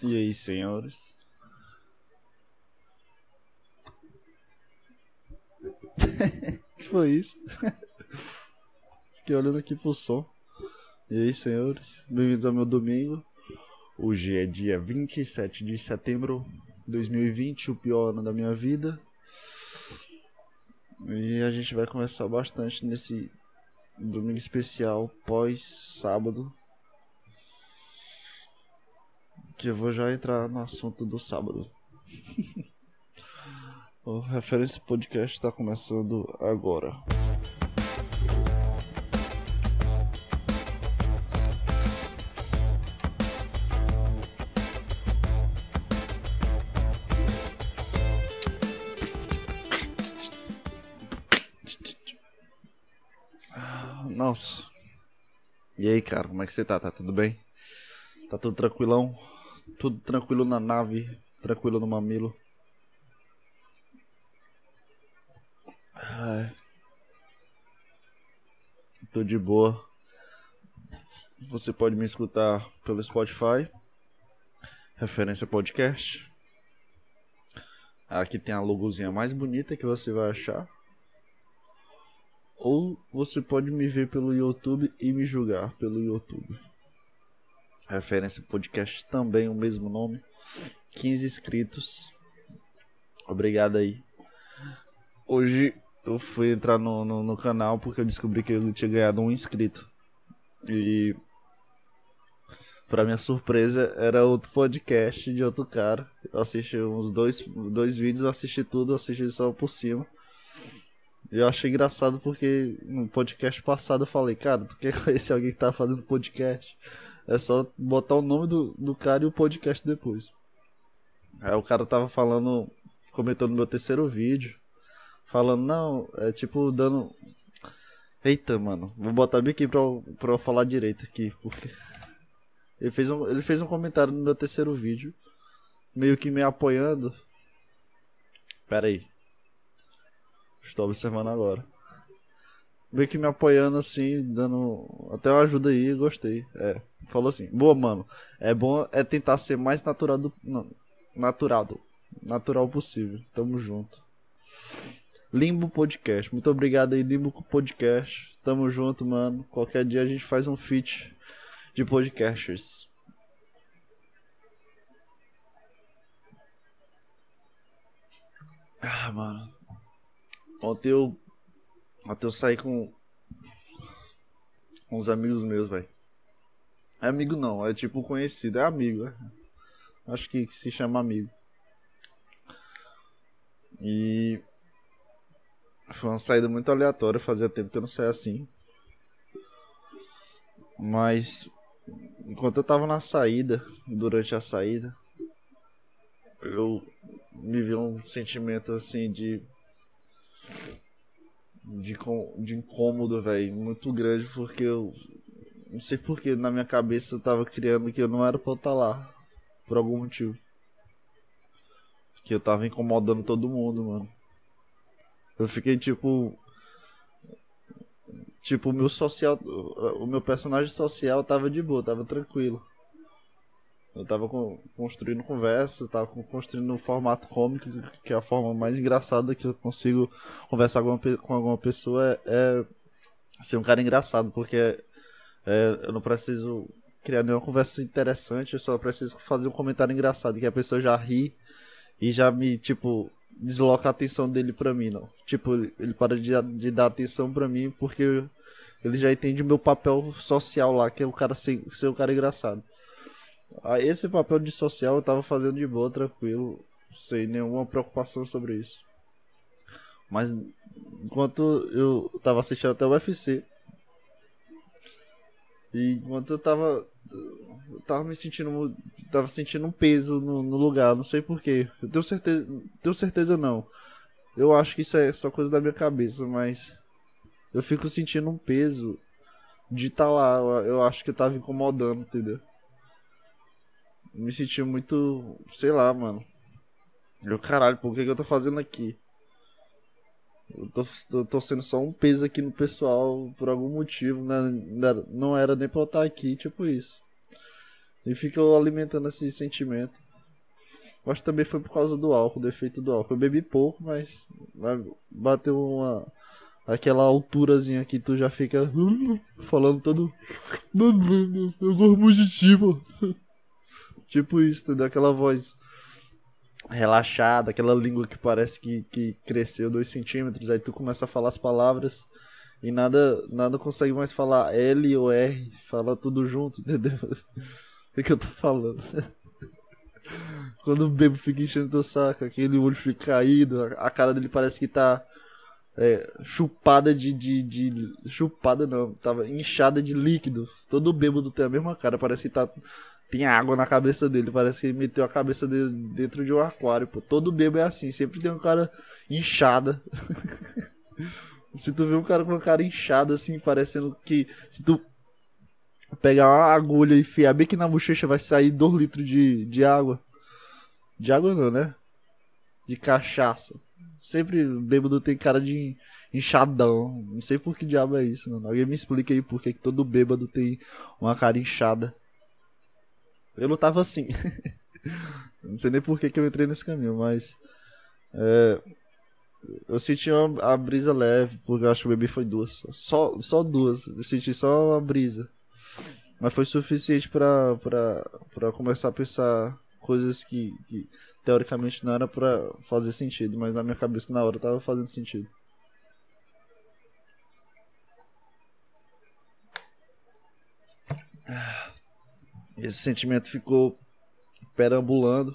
E aí, senhores? que foi isso? Fiquei olhando aqui pro som. E aí, senhores? Bem-vindos ao meu domingo. Hoje é dia 27 de setembro de 2020, o pior ano da minha vida. E a gente vai conversar bastante nesse domingo especial pós-sábado. Que eu vou já entrar no assunto do sábado. o Referência Podcast está começando agora. Nossa. E aí, cara, como é que você tá? Tá tudo bem? Tá tudo tranquilão? Tudo tranquilo na nave, tranquilo no mamilo. Ai. Tô de boa. Você pode me escutar pelo Spotify. Referência podcast. Aqui tem a logozinha mais bonita que você vai achar. Ou você pode me ver pelo YouTube e me julgar pelo YouTube. Referência podcast também o mesmo nome. 15 inscritos. Obrigado aí. Hoje eu fui entrar no, no, no, canal porque eu descobri que eu tinha ganhado um inscrito. E para minha surpresa era outro podcast de outro cara. Eu assisti uns dois, dois vídeos, assisti tudo, assisti só por cima. Eu achei engraçado porque no podcast passado eu falei, cara, tu quer conhecer alguém que tá fazendo podcast? É só botar o nome do, do cara e o podcast depois. Aí o cara tava falando, comentando meu terceiro vídeo, falando, não, é tipo dando. Eita, mano, vou botar bem aqui pra, pra eu falar direito aqui, porque. Ele fez, um, ele fez um comentário no meu terceiro vídeo, meio que me apoiando. Pera aí. Estou observando agora. Meio que me apoiando assim, dando até uma ajuda aí, gostei. É, falou assim: "Boa, mano. É bom é tentar ser mais natural do natural, natural possível. Tamo junto." Limbo Podcast. Muito obrigado aí, Limbo Podcast. Tamo junto, mano. Qualquer dia a gente faz um feat de podcasters. Ah, mano. Ontem eu. Ontem eu saí com. Com uns amigos meus, velho. É amigo não, é tipo conhecido, é amigo, né? Acho que se chama amigo. E. Foi uma saída muito aleatória, fazia tempo que eu não saía assim. Mas. Enquanto eu tava na saída, durante a saída, eu vivi um sentimento assim de de, de incômodo, velho, muito grande, porque eu não sei porque na minha cabeça eu tava criando que eu não era pra eu estar tá lá, por algum motivo. Que eu tava incomodando todo mundo, mano. Eu fiquei tipo. Tipo, o meu social. O meu personagem social tava de boa, tava tranquilo. Eu tava construindo conversas, tava construindo um formato cômico, que é a forma mais engraçada que eu consigo conversar com, uma, com alguma pessoa é, é, ser um cara engraçado, porque é, eu não preciso criar nenhuma conversa interessante, eu só preciso fazer um comentário engraçado, que a pessoa já ri e já me, tipo, desloca a atenção dele pra mim, não. Tipo, ele para de, de dar atenção pra mim porque ele já entende o meu papel social lá, que é o cara ser, ser cara engraçado. Ah, esse papel de social eu tava fazendo de boa, tranquilo, sem nenhuma preocupação sobre isso. Mas enquanto eu tava assistindo até o UFC, e enquanto eu tava. Eu tava me sentindo. Tava sentindo um peso no, no lugar, não sei porquê. Eu tenho certeza. Tenho certeza não. Eu acho que isso é só coisa da minha cabeça, mas. Eu fico sentindo um peso de estar tá lá. Eu acho que eu tava incomodando, entendeu? Me senti muito, sei lá, mano. Eu, caralho, por que, que eu tô fazendo aqui? Eu tô, tô, tô, sendo só um peso aqui no pessoal por algum motivo, né? Não era nem pra eu estar aqui, tipo isso. E ficou alimentando esse sentimento. Mas também foi por causa do álcool, do efeito do álcool. Eu bebi pouco, mas bateu uma. Aquela alturazinha que tu já fica falando todo. Eu gosto muito de ti, mano. Tipo isso, daquela voz relaxada, aquela língua que parece que, que cresceu dois centímetros, aí tu começa a falar as palavras e nada nada consegue mais falar L ou R, fala tudo junto, entendeu? O que eu tô falando? Quando o bebo fica enchendo teu saco, aquele olho fica caído, a cara dele parece que tá é, chupada de, de, de, Chupada não, tava inchada de líquido. Todo bêbado tem a mesma cara, parece que tá tem água na cabeça dele. Parece que ele meteu a cabeça dele dentro de um aquário, pô. Todo bebo é assim, sempre tem um cara inchada. se tu vê um cara com uma cara inchada, assim, parecendo que. Se tu pegar uma agulha e enfiar bem que na bochecha vai sair 2 litros de, de água. De água não, né? De cachaça. Sempre bêbado tem cara de inchadão. Não sei por que diabo é isso, mano. Alguém me explica aí por que todo bêbado tem uma cara inchada. Eu não tava assim. não sei nem por que, que eu entrei nesse caminho, mas. É, eu senti uma, a brisa leve, porque eu acho que o bebê foi duas. Só, só duas. Eu senti só uma brisa. Mas foi suficiente pra, pra, pra começar a pensar coisas que, que teoricamente não era pra fazer sentido, mas na minha cabeça na hora tava fazendo sentido. Esse sentimento ficou perambulando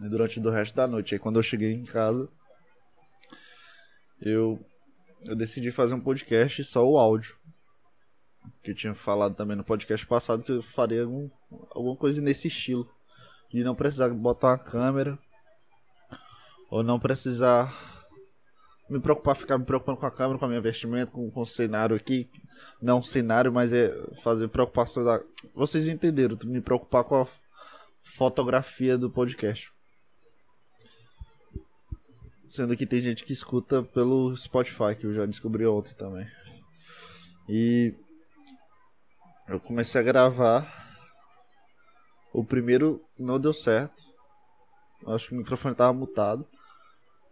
durante o resto da noite. Aí quando eu cheguei em casa, eu, eu decidi fazer um podcast só o áudio. Que eu tinha falado também no podcast passado que eu faria algum, alguma coisa nesse estilo. De não precisar botar uma câmera. Ou não precisar me preocupar, ficar me preocupando com a câmera, com a minha vestimenta, com, com o cenário aqui. Não cenário, mas é fazer preocupação da. Vocês entenderam, me preocupar com a fotografia do podcast. Sendo que tem gente que escuta pelo Spotify, que eu já descobri ontem também. E eu comecei a gravar. O primeiro não deu certo. Acho que o microfone estava mutado.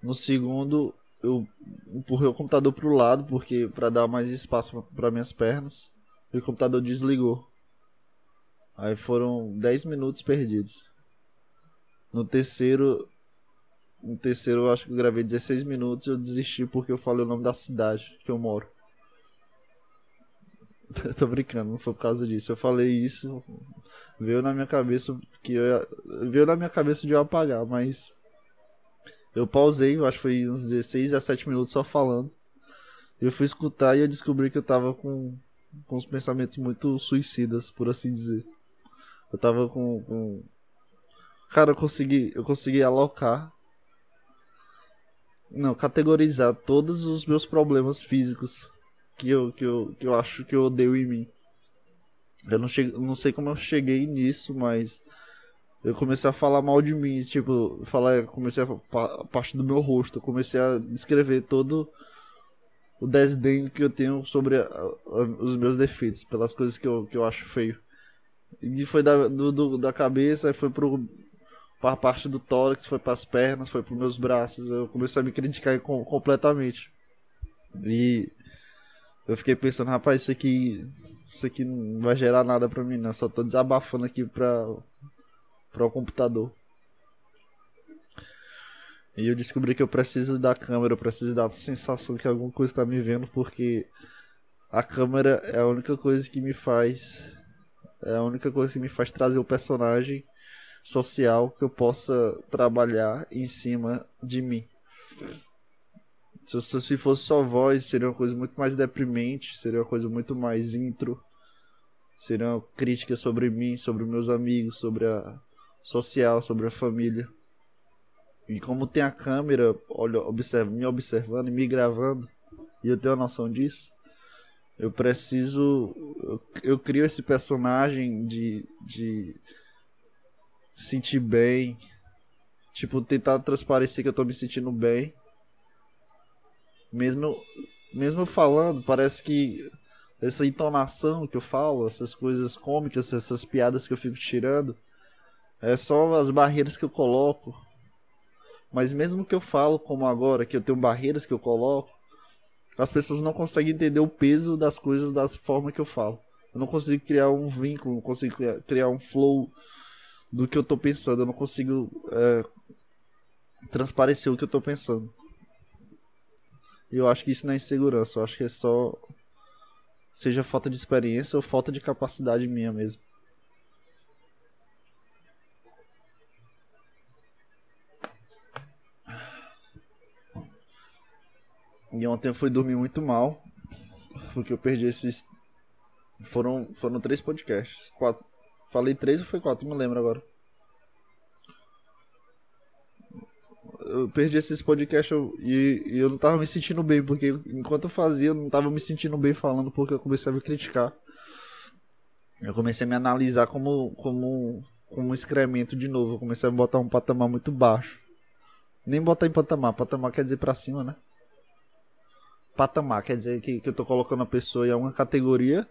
No segundo, eu empurrei o computador pro lado porque para dar mais espaço para minhas pernas e o computador desligou. Aí foram 10 minutos perdidos. No terceiro no terceiro eu acho que eu gravei 16 minutos eu desisti porque eu falei o nome da cidade que eu moro. Tô brincando, não foi por causa disso. Eu falei isso, veio na minha cabeça que eu ia, veio na minha cabeça de eu apagar, mas eu pausei, acho que foi uns 16 a 7 minutos só falando. Eu fui escutar e eu descobri que eu tava com, com uns pensamentos muito suicidas, por assim dizer. Eu tava com. com... Cara, eu consegui, eu consegui alocar. Não, categorizar todos os meus problemas físicos que eu, que eu, que eu acho que eu odeio em mim. Eu não, cheguei, não sei como eu cheguei nisso, mas eu comecei a falar mal de mim, tipo, falar, comecei a, a parte do meu rosto, eu comecei a descrever todo o desdém que eu tenho sobre a, a, os meus defeitos, pelas coisas que eu, que eu acho feio. E foi da, do, do, da cabeça, foi pro, pra parte do tórax, foi pras pernas, foi pros meus braços, eu comecei a me criticar com, completamente. E eu fiquei pensando, rapaz, isso aqui, isso aqui não vai gerar nada pra mim, não, só tô desabafando aqui pra para o computador. E eu descobri que eu preciso da câmera, eu preciso da sensação que alguma coisa está me vendo, porque a câmera é a única coisa que me faz. É a única coisa que me faz trazer o personagem social que eu possa trabalhar em cima de mim. Se, se fosse só voz, seria uma coisa muito mais deprimente, seria uma coisa muito mais intro. Seria uma crítica sobre mim, sobre meus amigos, sobre a, social, sobre a família. E como tem a câmera olha, observa, me observando e me gravando, e eu tenho a noção disso, eu preciso. Eu, eu crio esse personagem de, de sentir bem. Tipo, tentar transparecer que eu tô me sentindo bem. Mesmo, mesmo falando, parece que essa entonação que eu falo, essas coisas cômicas, essas piadas que eu fico tirando, é só as barreiras que eu coloco. Mas mesmo que eu falo como agora, que eu tenho barreiras que eu coloco, as pessoas não conseguem entender o peso das coisas da forma que eu falo. Eu não consigo criar um vínculo, não consigo criar, um flow do que eu tô pensando. Eu não consigo é, transparecer o que eu tô pensando. Eu acho que isso não é insegurança, eu acho que é só. Seja falta de experiência ou falta de capacidade minha mesmo. E ontem eu fui dormir muito mal. Porque eu perdi esses. Foram, foram três podcasts. Quatro. Falei três ou foi quatro? Não lembro agora. Eu perdi esses podcasts e, e, eu não tava me sentindo bem. Porque enquanto eu fazia, eu não tava me sentindo bem falando. Porque eu comecei a me criticar. Eu comecei a me analisar como, como, como um excremento de novo. Eu comecei a botar um patamar muito baixo. Nem botar em patamar. Patamar quer dizer pra cima, né? Patamar, quer dizer que, que eu tô colocando a pessoa em uma categoria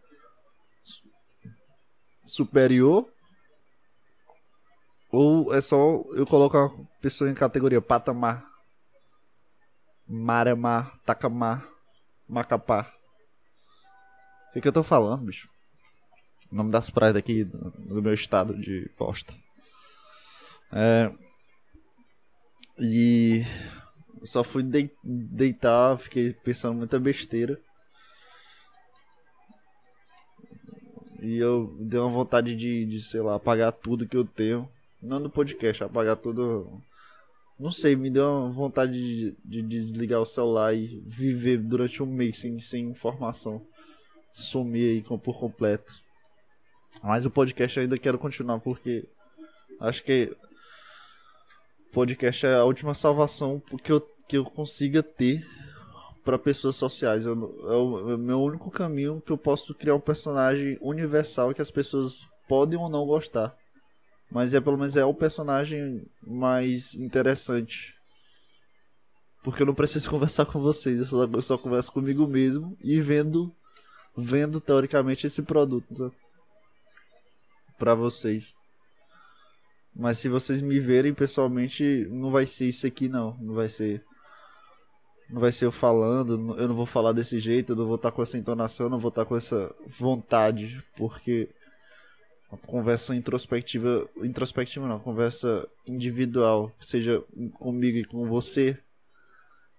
superior ou é só eu colocar a pessoa em categoria patamar, maramar, tacamar, macapá. O que, que eu tô falando, bicho? O nome das praias daqui do, do meu estado de posta. É... E só fui deitar, fiquei pensando muita besteira. E eu dei uma vontade de, de, sei lá, apagar tudo que eu tenho. Não do podcast, apagar tudo. Não sei, me deu uma vontade de, de desligar o celular e viver durante um mês sem, sem informação. Sumir aí por completo. Mas o podcast ainda quero continuar porque acho que podcast é a última salvação que eu, que eu consiga ter para pessoas sociais. Eu, é o, é o meu único caminho que eu posso criar um personagem universal que as pessoas podem ou não gostar. Mas é pelo menos é o personagem mais interessante. Porque eu não preciso conversar com vocês, eu só, eu só converso comigo mesmo e vendo vendo teoricamente esse produto para vocês. Mas se vocês me verem pessoalmente, não vai ser isso aqui não. Não vai ser. Não vai ser eu falando, eu não vou falar desse jeito, eu não vou estar com essa entonação, eu não vou estar com essa vontade, porque a conversa introspectiva, introspectiva não, conversa individual, seja comigo e com você,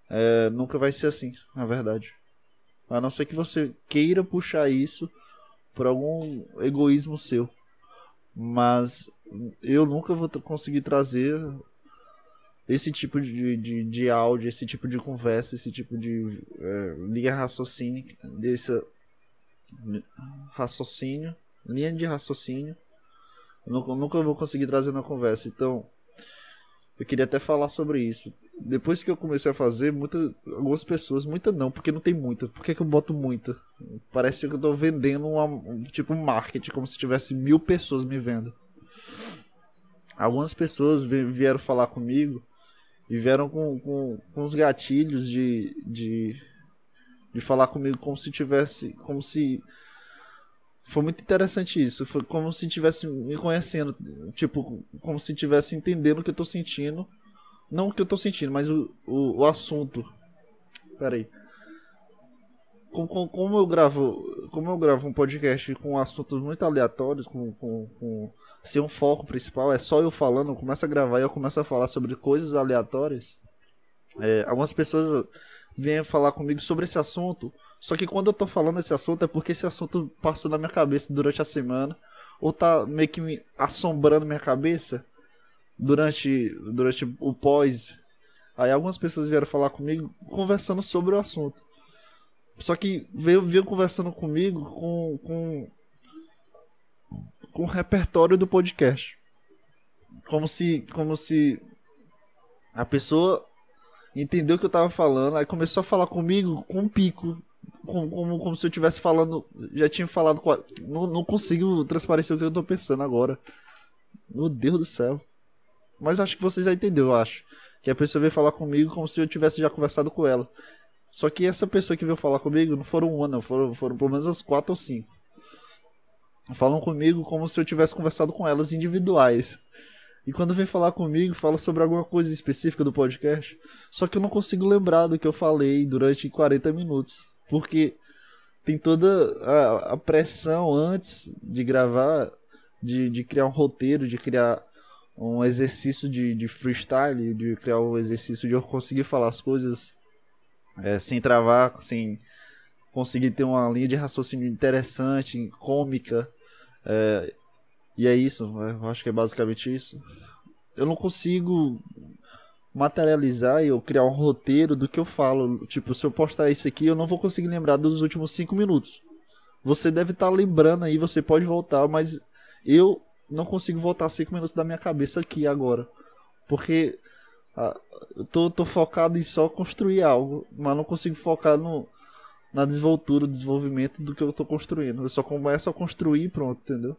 é, nunca vai ser assim, na verdade. A não ser que você queira puxar isso por algum egoísmo seu. Mas eu nunca vou conseguir trazer esse tipo de, de, de áudio, esse tipo de conversa, esse tipo de é, linha raciocínio, desse raciocínio, linha de raciocínio, nunca, nunca vou conseguir trazer na conversa. Então, eu queria até falar sobre isso. Depois que eu comecei a fazer, muitas, algumas pessoas, muita não, porque não tem muita. Por que, que eu boto muita? Parece que eu tô vendendo uma, um tipo marketing, como se tivesse mil pessoas me vendo. Algumas pessoas vieram falar comigo e vieram com, com, com os gatilhos de, de, de falar comigo como se tivesse. Como se. Foi muito interessante isso. Foi como se tivesse me conhecendo. Tipo, como se tivesse entendendo o que eu tô sentindo. Não o que eu tô sentindo, mas o, o, o assunto. Pera aí. Como, como, como, eu gravo como eu gravo um podcast com assuntos muito aleatórios com, com, com ser um foco principal, é só eu falando, eu começo a gravar e eu começo a falar sobre coisas aleatórias. É, algumas pessoas vêm falar comigo sobre esse assunto, só que quando eu tô falando esse assunto é porque esse assunto passou na minha cabeça durante a semana, ou tá meio que me assombrando minha cabeça durante, durante o pós. Aí algumas pessoas vieram falar comigo conversando sobre o assunto. Só que veio, veio conversando comigo com, com com o repertório do podcast. Como se, como se a pessoa entendeu o que eu tava falando, aí começou a falar comigo com um pico. Como, como, como se eu estivesse falando. Já tinha falado. Não, não consigo transparecer o que eu tô pensando agora. Meu Deus do céu. Mas acho que vocês já entenderam, eu acho. Que a pessoa veio falar comigo como se eu tivesse já conversado com ela. Só que essa pessoa que veio falar comigo não foram uma, não, foram, foram pelo menos as quatro ou cinco. Falam comigo como se eu tivesse conversado com elas individuais. E quando vem falar comigo, fala sobre alguma coisa específica do podcast. Só que eu não consigo lembrar do que eu falei durante 40 minutos. Porque tem toda a, a pressão antes de gravar, de, de criar um roteiro, de criar um exercício de, de freestyle, de criar um exercício de eu conseguir falar as coisas é, sem travar, sem conseguir ter uma linha de raciocínio interessante, cômica. É, e é isso, eu acho que é basicamente isso. Eu não consigo materializar e criar um roteiro do que eu falo. Tipo, se eu postar isso aqui, eu não vou conseguir lembrar dos últimos 5 minutos. Você deve estar tá lembrando aí, você pode voltar, mas eu não consigo voltar 5 minutos da minha cabeça aqui agora. Porque ah, eu tô, tô focado em só construir algo, mas não consigo focar no, na desenvoltura, desenvolvimento do que eu tô construindo. Eu só começo a construir e pronto, entendeu?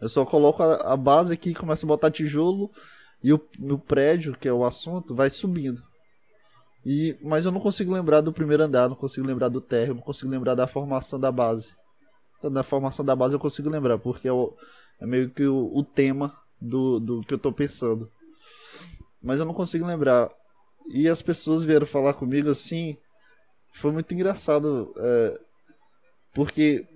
Eu só coloco a, a base aqui, começo a botar tijolo e o, prédio, que é o assunto, vai subindo. E, mas eu não consigo lembrar do primeiro andar, não consigo lembrar do térreo, não consigo lembrar da formação da base. Da formação da base eu consigo lembrar, porque é, o, é meio que o, o, tema do, do que eu tô pensando. Mas eu não consigo lembrar. E as pessoas vieram falar comigo assim. Foi muito engraçado. É, porque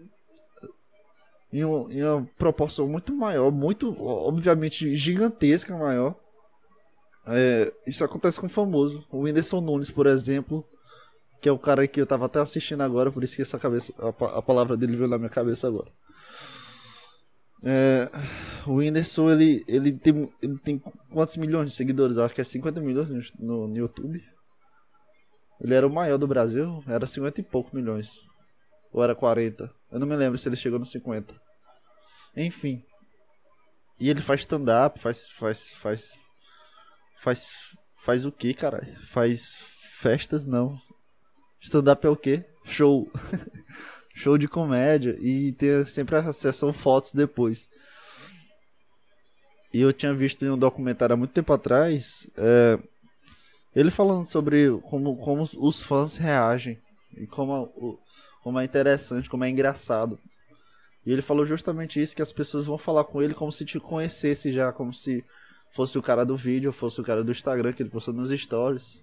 em, um, em uma proporção muito maior, muito, obviamente, gigantesca maior. É, isso acontece com o famoso. O Whindersson Nunes, por exemplo, que é o cara que eu tava até assistindo agora, por isso que essa cabeça, a, a palavra dele veio na minha cabeça agora. É, o Whindersson, ele, ele, tem, ele tem quantos milhões de seguidores? Eu acho que é 50 milhões no, no YouTube. Ele era o maior do Brasil, era 50 e poucos milhões. Ou era 40? Eu não me lembro se ele chegou nos 50. Enfim. E ele faz stand-up, faz. faz. faz. faz. faz o que, caralho? Faz festas, não. Stand-up é o que? Show. Show de comédia. E tem sempre a sessão fotos depois. E eu tinha visto em um documentário há muito tempo atrás. É, ele falando sobre como, como os fãs reagem. E como como é interessante, como é engraçado. E ele falou justamente isso, que as pessoas vão falar com ele como se te conhecesse já, como se fosse o cara do vídeo, fosse o cara do Instagram que ele postou nos stories.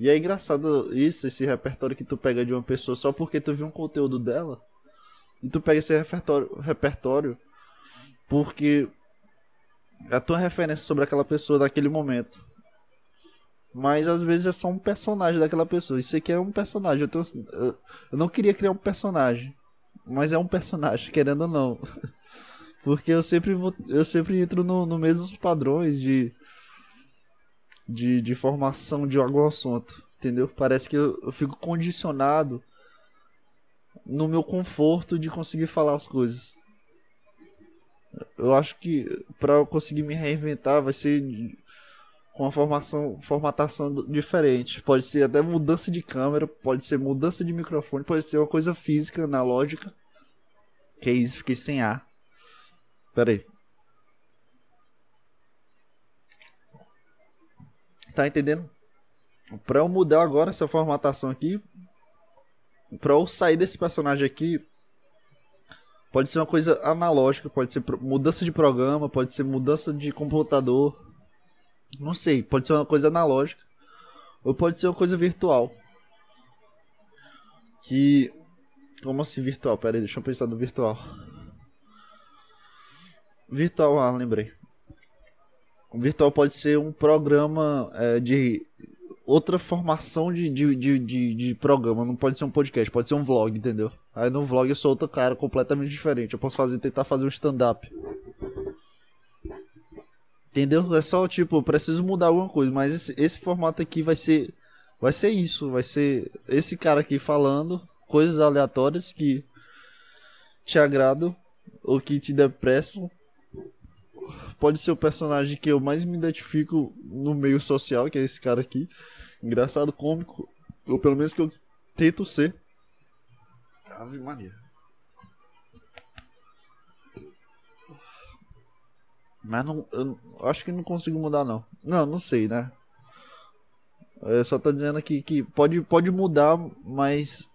E é engraçado isso, esse repertório que tu pega de uma pessoa só porque tu viu um conteúdo dela. E tu pega esse repertório, repertório porque a tua referência sobre aquela pessoa naquele momento. Mas às vezes é só um personagem daquela pessoa. Isso aqui é um personagem. Eu, tenho, eu não queria criar um personagem. Mas é um personagem, querendo ou não. Porque eu sempre vou, eu sempre entro no, no mesmos padrões de, de, de formação de algum assunto. Entendeu? Parece que eu, eu fico condicionado no meu conforto de conseguir falar as coisas. Eu acho que para eu conseguir me reinventar vai ser com uma formação, formatação diferente. Pode ser até mudança de câmera, pode ser mudança de microfone, pode ser uma coisa física, analógica. Que é isso, fiquei sem ar. Pera aí. Tá entendendo? Pra eu mudar agora essa formatação aqui, pra eu sair desse personagem aqui, pode ser uma coisa analógica, pode ser mudança de programa, pode ser mudança de computador, não sei, pode ser uma coisa analógica ou pode ser uma coisa virtual. Que. Como assim virtual? Pera aí, deixa eu pensar no virtual. Virtual, ah, lembrei. O virtual pode ser um programa é, de outra formação de, de, de, de, de programa. Não pode ser um podcast, pode ser um vlog, entendeu? Aí no vlog eu sou outro cara completamente diferente. Eu posso fazer, tentar fazer um stand-up. Entendeu? É só tipo, preciso mudar alguma coisa, mas esse, esse formato aqui vai ser vai ser isso, vai ser esse cara aqui falando coisas aleatórias que te agradam ou que te depressam. Pode ser o personagem que eu mais me identifico no meio social, que é esse cara aqui. Engraçado, cômico, ou pelo menos que eu tento ser. Ave Maria. Mas não, eu acho que não consigo mudar, não. Não, não sei, né? Eu só tô dizendo aqui que pode, pode mudar, mas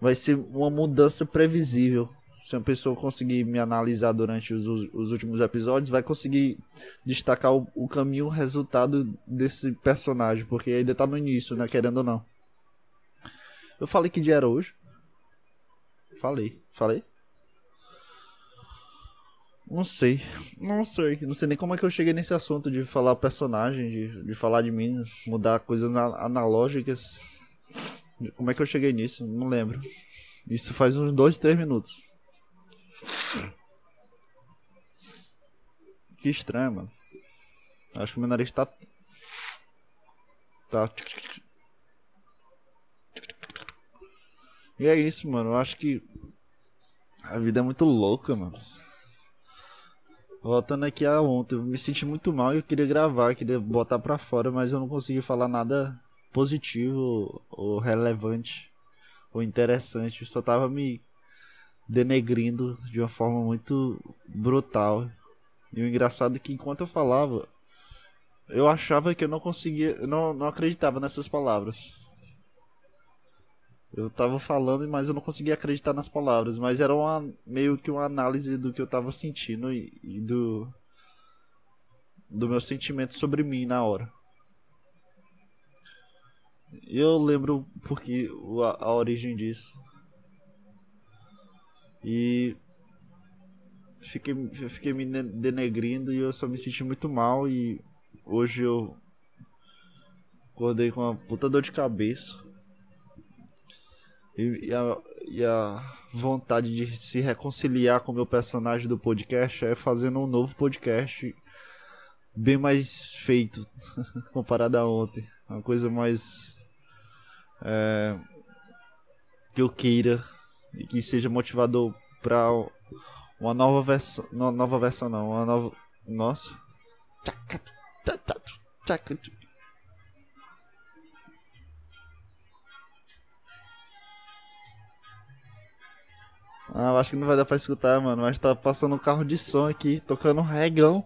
vai ser uma mudança previsível. Se uma pessoa conseguir me analisar durante os, os últimos episódios, vai conseguir destacar o, o caminho, o resultado desse personagem, porque ainda tá no início, né? Querendo ou não. Eu falei que dia era hoje? Falei. Falei? Não sei. Não sei. Não sei nem como é que eu cheguei nesse assunto de falar personagem, de, de falar de mim, mudar coisas analógicas. Como é que eu cheguei nisso? Não lembro. Isso faz uns dois, três minutos. Que estranho, mano. Acho que meu nariz tá. Tá. E é isso, mano. Eu acho que. A vida é muito louca, mano. Voltando aqui a ontem, eu me senti muito mal e eu queria gravar, queria botar pra fora, mas eu não consegui falar nada positivo ou relevante ou interessante. Eu só tava me denegrindo de uma forma muito brutal. E o engraçado é que enquanto eu falava, eu achava que eu não conseguia, não, não acreditava nessas palavras. Eu tava falando, mas eu não conseguia acreditar nas palavras. Mas era uma, meio que uma análise do que eu tava sentindo e, e do. do meu sentimento sobre mim na hora. Eu lembro porque a, a origem disso. E fiquei, fiquei me denegrindo e eu só me senti muito mal e hoje eu acordei com uma puta dor de cabeça. E, e, a, e a vontade de se reconciliar com o meu personagem do podcast é fazendo um novo podcast bem mais feito comparado a ontem. Uma coisa mais. É, que eu queira e que seja motivador para uma nova versão. Nova versão não, uma nova. Nossa. Ah, eu acho que não vai dar pra escutar, mano. Mas tá passando um carro de som aqui, tocando um regão.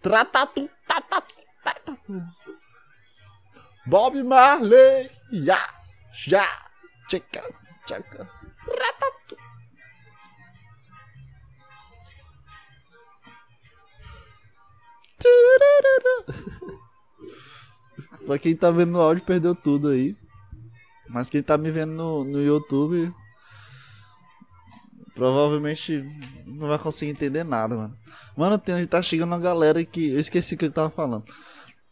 Tratatu, tatatu, tatatu. Bob Marley, ya, já, tcheca, tcheca, ratatu. pra quem tá vendo no áudio, perdeu tudo aí. Mas quem tá me vendo no, no YouTube, Provavelmente não vai conseguir entender nada, mano. Mano, tem, tá chegando uma galera que. Eu esqueci o que eu tava falando.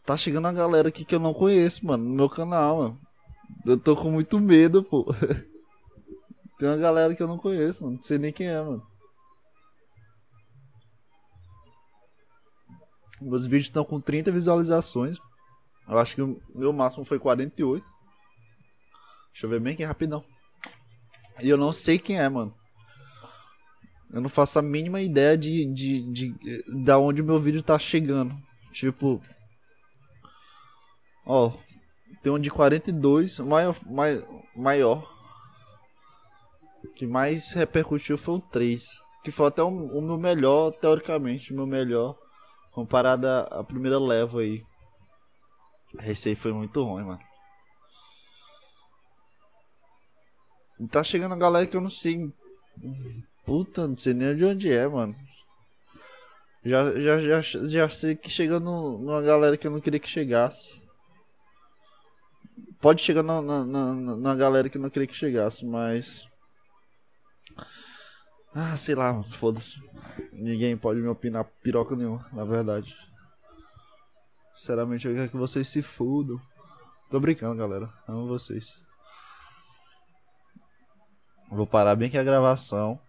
Tá chegando uma galera aqui que eu não conheço, mano, no meu canal, mano. Eu tô com muito medo, pô. tem uma galera que eu não conheço, mano. Não sei nem quem é, mano. Meus vídeos estão com 30 visualizações. Eu acho que o meu máximo foi 48. Deixa eu ver bem aqui rapidão. E eu não sei quem é, mano. Eu não faço a mínima ideia de, de, de, de da onde o meu vídeo tá chegando. Tipo. Ó. Tem um de 42, maior. maior, que mais repercutiu foi o 3. Que foi até o, o meu melhor, teoricamente, o meu melhor. Comparado à primeira leva aí. Esse aí foi muito ruim, mano. Tá chegando a galera que eu não sei Puta, não sei nem de onde é, mano. Já, já, já, já sei que chega no, numa galera que eu não queria que chegasse. Pode chegar na, na, na, na galera que eu não queria que chegasse, mas. Ah, sei lá, foda-se. Ninguém pode me opinar piroca nenhuma, na verdade. Sinceramente, eu quero que vocês se fudam. Tô brincando, galera. Amo vocês. Vou parar bem aqui a gravação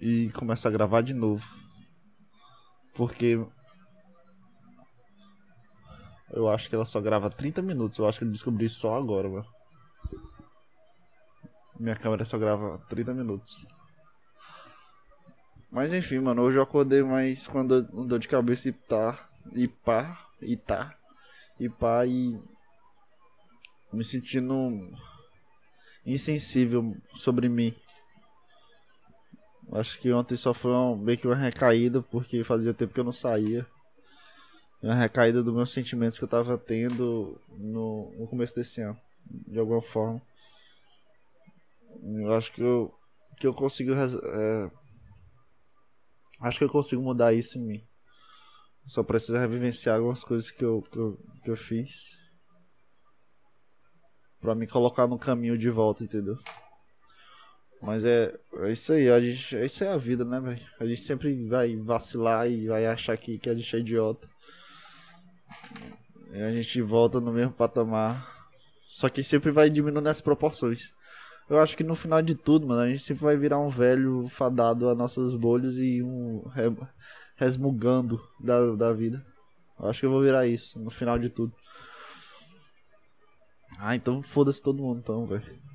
e começa a gravar de novo. Porque eu acho que ela só grava 30 minutos. Eu acho que eu descobri só agora, mano. Minha câmera só grava 30 minutos. Mas enfim, mano, hoje eu acordei mais quando dor de cabeça e tá. E pá, e tá. E pá, e. Me sentindo insensível sobre mim. Acho que ontem só foi um, meio que uma recaída, porque fazia tempo que eu não saía. uma recaída dos meus sentimentos que eu tava tendo no, no começo desse ano, de alguma forma. Eu acho que eu, que eu consigo. É, acho que eu consigo mudar isso em mim. Só preciso revivenciar algumas coisas que eu, que eu, que eu fiz. Pra me colocar no caminho de volta, entendeu? Mas é, é isso aí, a gente, isso é a vida, né, velho? A gente sempre vai vacilar e vai achar que, que a gente é idiota. E a gente volta no mesmo patamar. Só que sempre vai diminuindo as proporções. Eu acho que no final de tudo, mano, a gente sempre vai virar um velho fadado a nossas bolhas e um re, resmugando da, da vida. Eu acho que eu vou virar isso no final de tudo. Ah, então foda-se todo mundo, então, velho.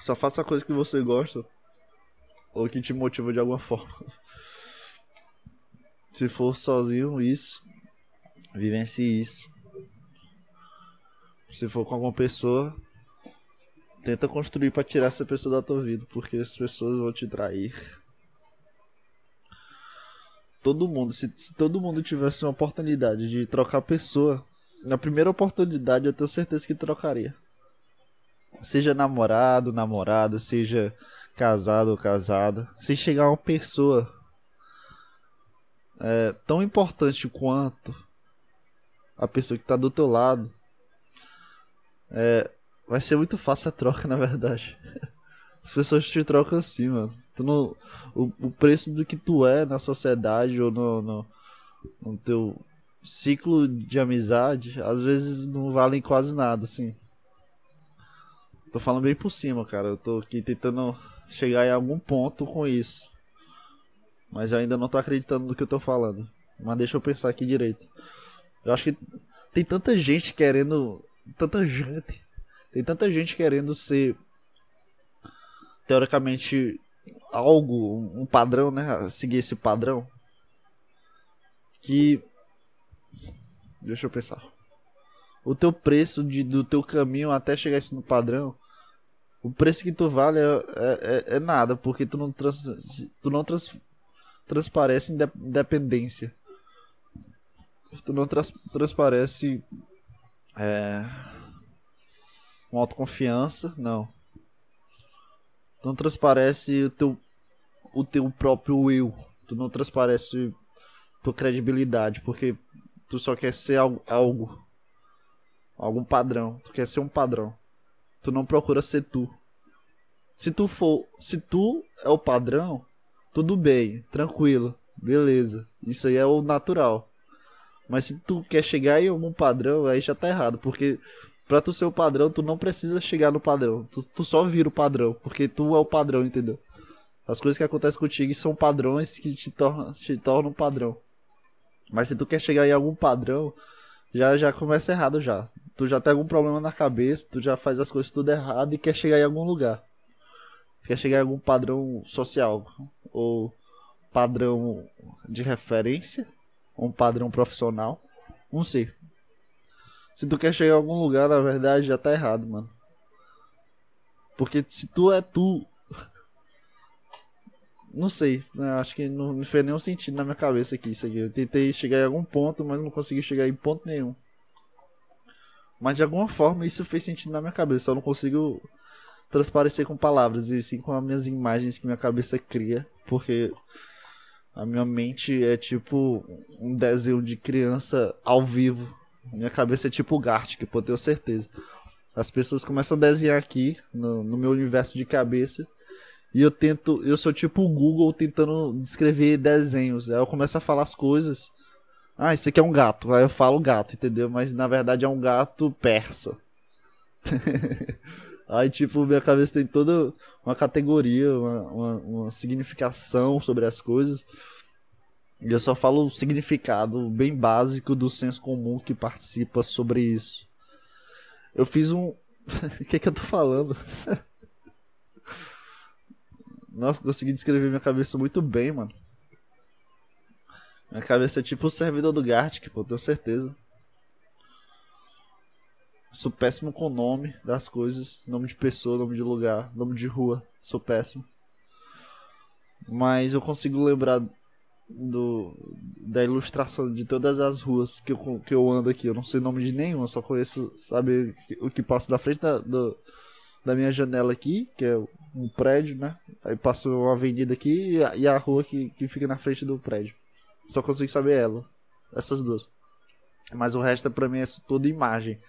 Só faça a coisa que você gosta ou que te motiva de alguma forma. Se for sozinho, isso. Vivencie isso. Se for com alguma pessoa, tenta construir para tirar essa pessoa da tua vida, porque as pessoas vão te trair. Todo mundo, se, se todo mundo tivesse uma oportunidade de trocar pessoa, na primeira oportunidade eu tenho certeza que trocaria. Seja namorado, namorada, seja casado ou casada. Se chegar uma pessoa é, tão importante quanto a pessoa que está do teu lado, é, vai ser muito fácil a troca, na verdade. As pessoas te trocam assim, mano. Tu não, o, o preço do que tu é na sociedade ou no, no, no teu ciclo de amizade, às vezes não valem quase nada, assim. Tô falando bem por cima, cara. Eu tô aqui tentando chegar em algum ponto com isso. Mas eu ainda não tô acreditando no que eu tô falando. Mas deixa eu pensar aqui direito. Eu acho que tem tanta gente querendo. Tanta gente. Tem tanta gente querendo ser. Teoricamente. Algo, um padrão, né? Seguir esse padrão. Que. Deixa eu pensar. O teu preço de, do teu caminho até chegar esse no padrão o preço que tu vale é, é, é, nada, porque tu não, trans, tu não trans, transparece independência. Tu não trans, transparece é, uma autoconfiança, não. Tu não transparece o teu, o teu próprio eu. Tu não transparece tua credibilidade, porque tu só quer ser algo, algo algum padrão. Tu quer ser um padrão. Tu não procura ser tu. Se tu for, se tu é o padrão, tudo bem, tranquilo, beleza. Isso aí é o natural. Mas se tu quer chegar em algum padrão, aí já tá errado, porque pra tu ser o padrão, tu não precisa chegar no padrão. Tu, tu só vira o padrão, porque tu é o padrão, entendeu? As coisas que acontecem contigo são padrões que te tornam, te tornam padrão. Mas se tu quer chegar em algum padrão, já já começa errado já. Tu já tem algum problema na cabeça, tu já faz as coisas tudo errado e quer chegar em algum lugar. Quer chegar em algum padrão social ou padrão de referência, um padrão profissional, não sei. Se tu quer chegar em algum lugar, na verdade já tá errado, mano. Porque se tu é tu, não sei, né, acho que não, não fez nenhum sentido na minha cabeça aqui isso aqui. Eu tentei chegar em algum ponto, mas não consegui chegar em ponto nenhum. Mas de alguma forma isso fez sentido na minha cabeça, só não consigo transparecer com palavras, e sim com as minhas imagens que minha cabeça cria, porque a minha mente é tipo um desenho de criança ao vivo. Minha cabeça é tipo o Gartic, pô, tenho certeza. As pessoas começam a desenhar aqui no, no meu universo de cabeça e eu tento, eu sou tipo o Google tentando descrever desenhos. Aí eu começo a falar as coisas. Ah, isso aqui é um gato. Aí eu falo gato, entendeu? Mas na verdade é um gato persa. Aí, tipo, minha cabeça tem toda uma categoria, uma, uma, uma, significação sobre as coisas. E eu só falo o significado bem básico do senso comum que participa sobre isso. Eu fiz um. O que é que eu tô falando? Nossa, consegui descrever minha cabeça muito bem, mano. Minha cabeça é tipo o servidor do Gartic, pô, tenho certeza. Sou péssimo com nome das coisas, nome de pessoa, nome de lugar, nome de rua. Sou péssimo. Mas eu consigo lembrar do, da ilustração de todas as ruas que eu, que eu ando aqui. Eu não sei o nome de nenhuma, só conheço, sabe, o que passa da frente da, do, da minha janela aqui, que é um prédio, né? Aí passa uma avenida aqui e a, e a rua que, que fica na frente do prédio. Só consigo saber ela. Essas duas. Mas o resto pra mim é tudo imagem.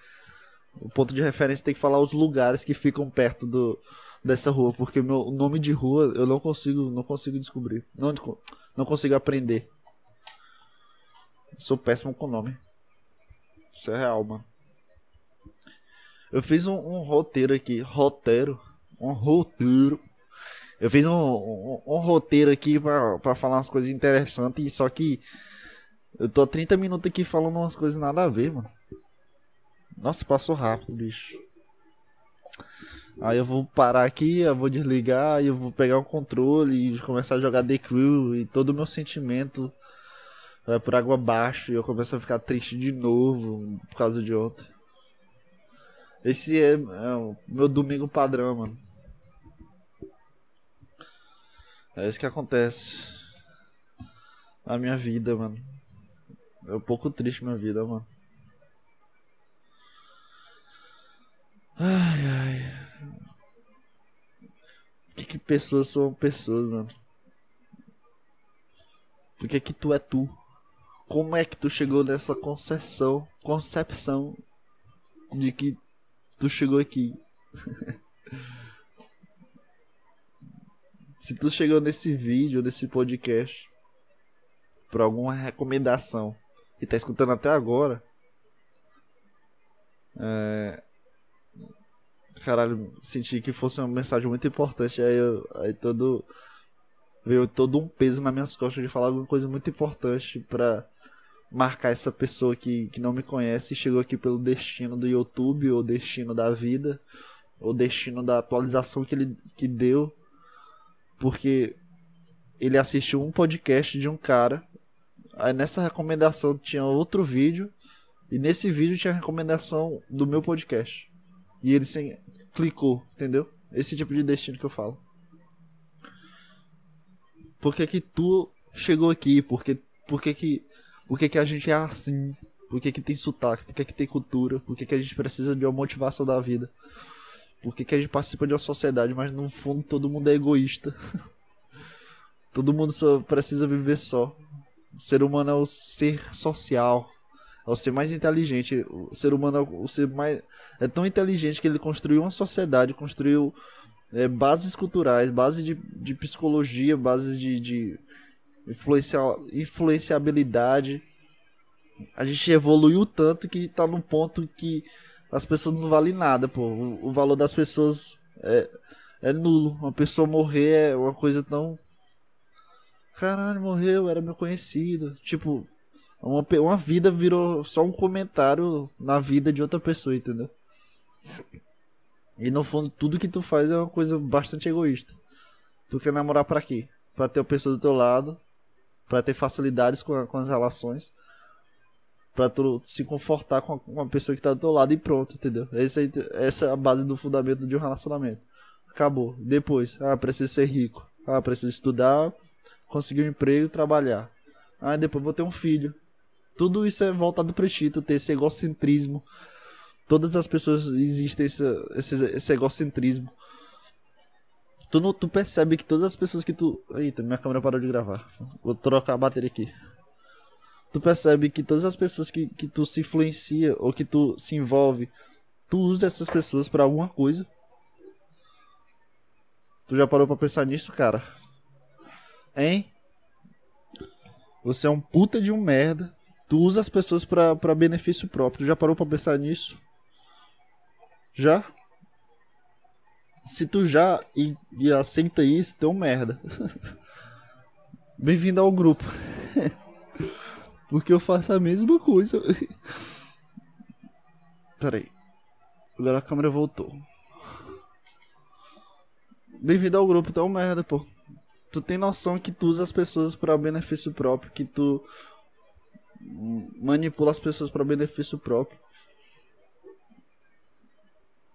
O ponto de referência tem que falar os lugares que ficam perto do, dessa rua, porque meu nome de rua eu não consigo, não consigo descobrir. Não, não consigo aprender. Sou péssimo com nome. Isso é real, mano. Eu fiz um, um roteiro aqui. Roteiro. Um roteiro. Eu fiz um, um, um roteiro aqui pra falar umas coisas interessantes. Só que eu tô há 30 minutos aqui falando umas coisas nada a ver, mano. Nossa, passou rápido, bicho. Aí eu vou parar aqui, eu vou desligar, eu vou pegar um controle e começar a jogar The Crew e todo o meu sentimento vai por água abaixo e eu começo a ficar triste de novo por causa de ontem. Esse é, é o meu domingo padrão, mano. É isso que acontece na minha vida, mano. É um pouco triste minha vida, mano. Ai, ai. Por que, que pessoas são pessoas, mano? Por que que tu é tu? Como é que tu chegou nessa concepção, concepção de que tu chegou aqui? Se tu chegou nesse vídeo, nesse podcast, por alguma recomendação e tá escutando até agora, é, caralho, senti que fosse uma mensagem muito importante. Aí, eu, aí todo. Veio todo um peso nas minhas costas de falar alguma coisa muito importante pra marcar essa pessoa que, que não me conhece e chegou aqui pelo destino do YouTube, ou destino da vida, ou destino da atualização que ele que deu. Porque ele assistiu um podcast de um cara. Aí nessa recomendação tinha outro vídeo. E nesse vídeo tinha a recomendação do meu podcast. E ele sem, clicou, entendeu? Esse tipo de destino que eu falo. Por que que tu chegou aqui? Por que, por que, que, por que, que a gente é assim? Por que, que tem sotaque? Por que, que tem cultura? Por que, que a gente precisa de uma motivação da vida? Por que, a gente participa de uma sociedade, mas no fundo todo mundo é egoísta? todo mundo só precisa viver só. O ser humano é o ser social ao ser mais inteligente. O ser humano é o ser mais é tão inteligente que ele construiu uma sociedade, construiu é, bases culturais, bases de, de psicologia, bases de, de influencia, influenciabilidade. A gente evoluiu tanto que tá no ponto que as pessoas não valem nada, pô. O, o valor das pessoas é, é nulo. Uma pessoa morrer é uma coisa tão. Caralho, morreu, era meu conhecido. Tipo, uma, uma vida virou só um comentário na vida de outra pessoa, entendeu? E no fundo, tudo que tu faz é uma coisa bastante egoísta. Tu quer namorar pra quê? Pra ter uma pessoa do teu lado, pra ter facilidades com, com as relações, pra tu se confortar com uma pessoa que tá do teu lado e pronto, entendeu? Essa, essa é a base do fundamento de um relacionamento. Acabou. Depois, ah, preciso ser rico. Ah, preciso estudar, conseguir um emprego, trabalhar. Ah, depois vou ter um filho. Tudo isso é voltado para ti, tu ter esse egocentrismo. Todas as pessoas existem esse, esse, esse egocentrismo. Tu, não, tu percebe que todas as pessoas que tu. Eita, minha câmera parou de gravar. Vou trocar a bateria aqui. Tu percebe que todas as pessoas que, que tu se influencia ou que tu se envolve, tu usa essas pessoas para alguma coisa. Tu já parou pra pensar nisso, cara? Hein? Você é um puta de um merda Tu usa as pessoas para benefício próprio. Já parou para pensar nisso? Já? Se tu já e, e aceita isso, tu é um merda. Bem-vindo ao grupo. Porque eu faço a mesma coisa. Peraí. Agora a câmera voltou. Bem-vindo ao grupo, é um merda, pô. Tu tem noção que tu usa as pessoas para benefício próprio, que tu manipula as pessoas para benefício próprio.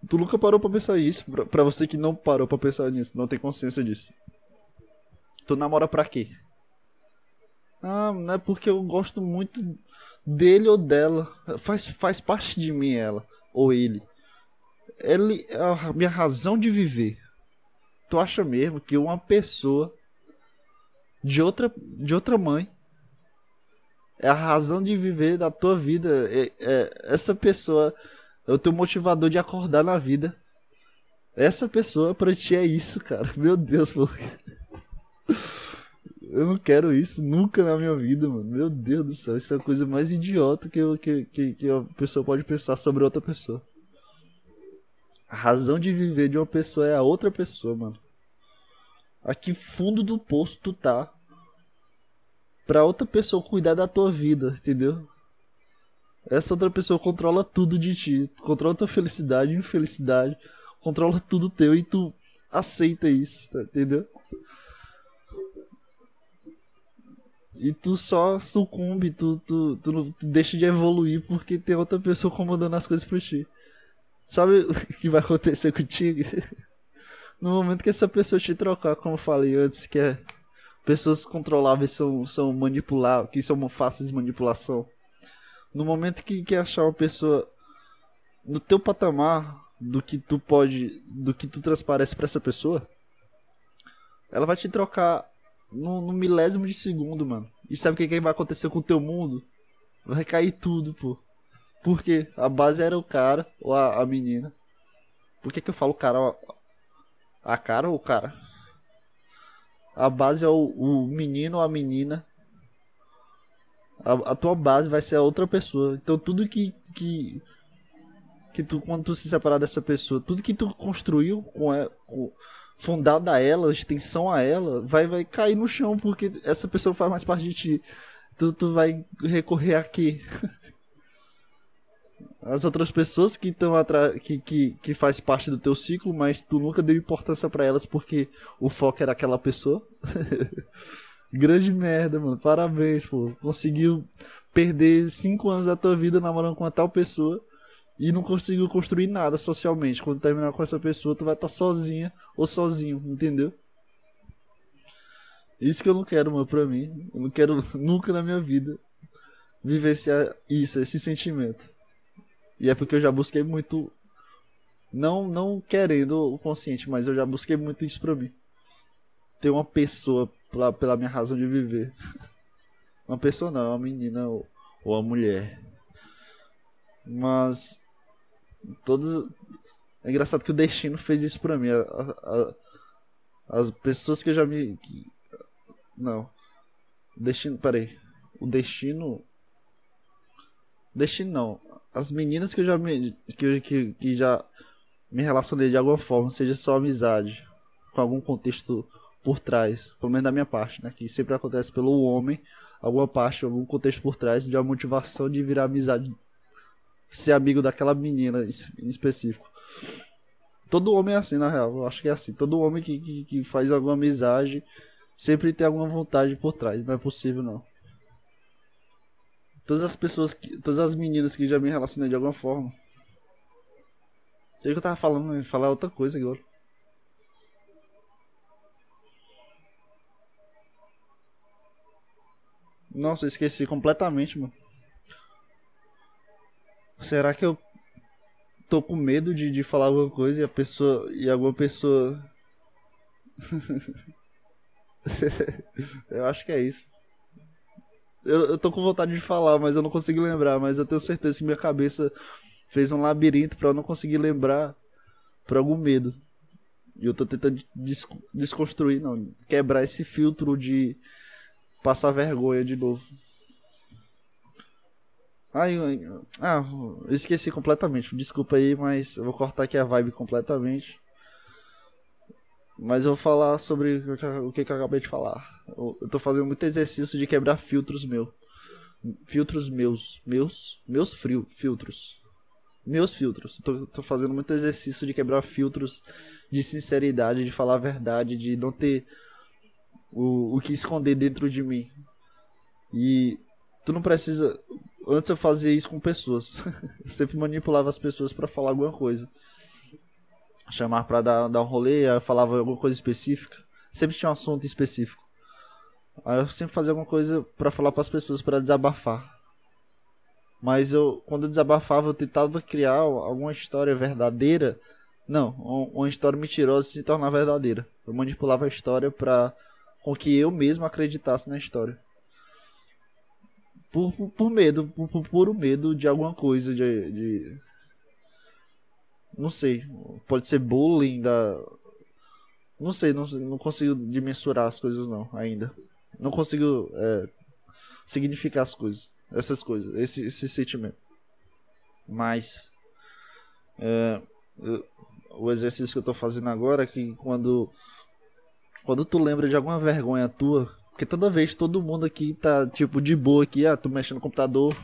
Tu nunca parou pra pensar isso. Pra, você que não parou pra pensar nisso, não tem consciência disso. Tu namora pra quê? Ah, não é porque eu gosto muito dele ou dela. Faz, faz parte de mim ela ou ele. Ele é a minha razão de viver. Tu acha mesmo que uma pessoa de outra, de outra mãe é a razão de viver da tua vida? É, é, essa pessoa é o teu motivador de acordar na vida. Essa pessoa pra ti é isso, cara. Meu Deus, mano. Eu não quero isso nunca na minha vida, mano. Meu Deus do céu, isso é a coisa mais idiota que, que, que, que a pessoa pode pensar sobre outra pessoa. A razão de viver de uma pessoa é a outra pessoa, mano. Aqui fundo do poço tu tá. Pra outra pessoa cuidar da tua vida, entendeu? Essa outra pessoa controla tudo de ti. Controla tua felicidade e infelicidade. Controla tudo teu e tu aceita isso, tá, entendeu? E tu só sucumbe, tu, tu, tu, tu deixa de evoluir porque tem outra pessoa comandando as coisas por ti. Sabe o que vai acontecer contigo? No momento que essa pessoa te trocar, como eu falei antes, que é pessoas controláveis são, são manipuláveis, que são fáceis de manipulação. No momento que, que achar uma pessoa no teu patamar do que tu pode, do que tu transparece para essa pessoa, ela vai te trocar no, no, milésimo de segundo, mano. E sabe o que, que vai acontecer com o teu mundo? Vai cair tudo, pô. Porque a base era o cara ou a, a menina. Por que, que eu falo cara? A cara ou o cara? A base é o, o menino ou a menina. A, a, tua base vai ser a outra pessoa. Então tudo que, que que tu quando tu se separar dessa pessoa, tudo que tu construiu com, a, com fundado a ela, extensão a ela, vai vai cair no chão porque essa pessoa faz mais parte de ti. Tu, tu vai recorrer a quê? As outras pessoas que estão que, que, que faz parte do teu ciclo, mas tu nunca deu importância para elas porque o foco era aquela pessoa. Grande merda, mano. Parabéns, pô. Conseguiu perder cinco anos da tua vida namorando com uma tal pessoa e não conseguiu construir nada socialmente. Quando terminar com essa pessoa, tu vai estar tá sozinha ou sozinho, entendeu? Isso que eu não quero, mano, pra mim. Eu não quero nunca na minha vida vivenciar isso, esse sentimento. E é porque eu já busquei muito. Não, não querendo o consciente, mas eu já busquei muito isso pra mim. Ter uma pessoa pela, pela minha razão de viver. uma pessoa não, uma menina ou, ou uma mulher. Mas todos é engraçado que o destino fez isso pra mim. A, a, as pessoas que eu já me. Não. O destino. Peraí. O destino. Destino não. As meninas que eu já me. Que, que, que já me relacionei de alguma forma, seja só amizade, com algum contexto por trás, pelo menos da minha parte, né? Que sempre acontece pelo homem, alguma parte, algum contexto por trás de uma motivação de virar amizade ser amigo daquela menina em específico. Todo homem é assim, na real. Eu acho que é assim. Todo homem que, que, que faz alguma amizade sempre tem alguma vontade por trás. Não é possível, não. Todas as pessoas, que, todas as meninas que já me relacionei de alguma forma. O que eu tava falando? Eu falar outra coisa agora. Nossa, esqueci completamente, mano. Será que eu tô com medo de, de falar alguma coisa e a pessoa. e alguma pessoa. eu acho que é isso. Eu, eu tô com vontade de falar, mas eu não consigo lembrar. Mas eu tenho certeza que minha cabeça fez um labirinto para eu não conseguir lembrar por algum medo. E eu tô tentando des desconstruir, não, quebrar esse filtro de passar vergonha de novo. Ai, ah, eu esqueci completamente. Desculpa aí, mas eu vou cortar aqui a vibe completamente. Mas eu vou falar sobre o que, eu acabei de falar. Eu tô fazendo muito exercício de quebrar filtros meu. Filtros meus. Meus? Meus frio, filtros. Meus filtros. Tô, tô fazendo muito exercício de quebrar filtros de sinceridade, de falar a verdade, de não ter o, o que esconder dentro de mim. E tu não precisa. Antes eu fazia isso com pessoas. eu sempre manipulava as pessoas para falar alguma coisa. Chamar pra dar, dar um rolê, eu falava alguma coisa específica. Sempre tinha um assunto específico. Aí eu sempre fazia alguma coisa para falar para as pessoas, para desabafar. Mas eu, quando eu desabafava, eu tentava criar alguma história verdadeira. Não, uma história mentirosa se tornar verdadeira. Eu manipulava a história para com que eu mesmo acreditasse na história. Por, por, medo, por, por puro medo de alguma coisa, de, de. Não sei. Pode ser bullying da. Não sei, não, não consigo dimensurar as coisas não, ainda. Não consigo é, significar as coisas. Essas coisas, esse, esse sentimento. Mas. É, o exercício que eu tô fazendo agora é que quando. Quando tu lembra de alguma vergonha tua. Porque toda vez todo mundo aqui tá tipo de boa aqui, ah, tu mexendo no computador.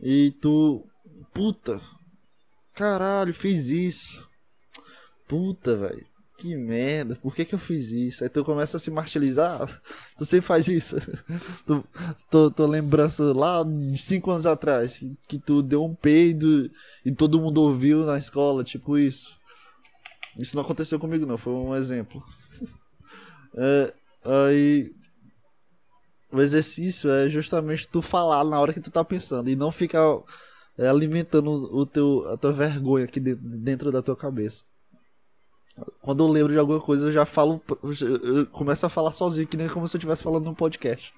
E tu. Puta. Caralho, fiz isso. Puta, velho que merda, por que que eu fiz isso? Aí tu começa a se martirizar, tu sempre faz isso. tu, tô, tô lembrando lá de 5 anos atrás, que, que, tu deu um peido e todo mundo ouviu na escola, tipo isso. Isso não aconteceu comigo não, foi um exemplo. é, aí o exercício é justamente tu falar na hora que tu tá pensando e não ficar é, alimentando o teu, a tua vergonha aqui dentro, da tua cabeça. Quando eu lembro de alguma coisa, eu já falo. Eu começo a falar sozinho, que nem como se eu estivesse falando num podcast.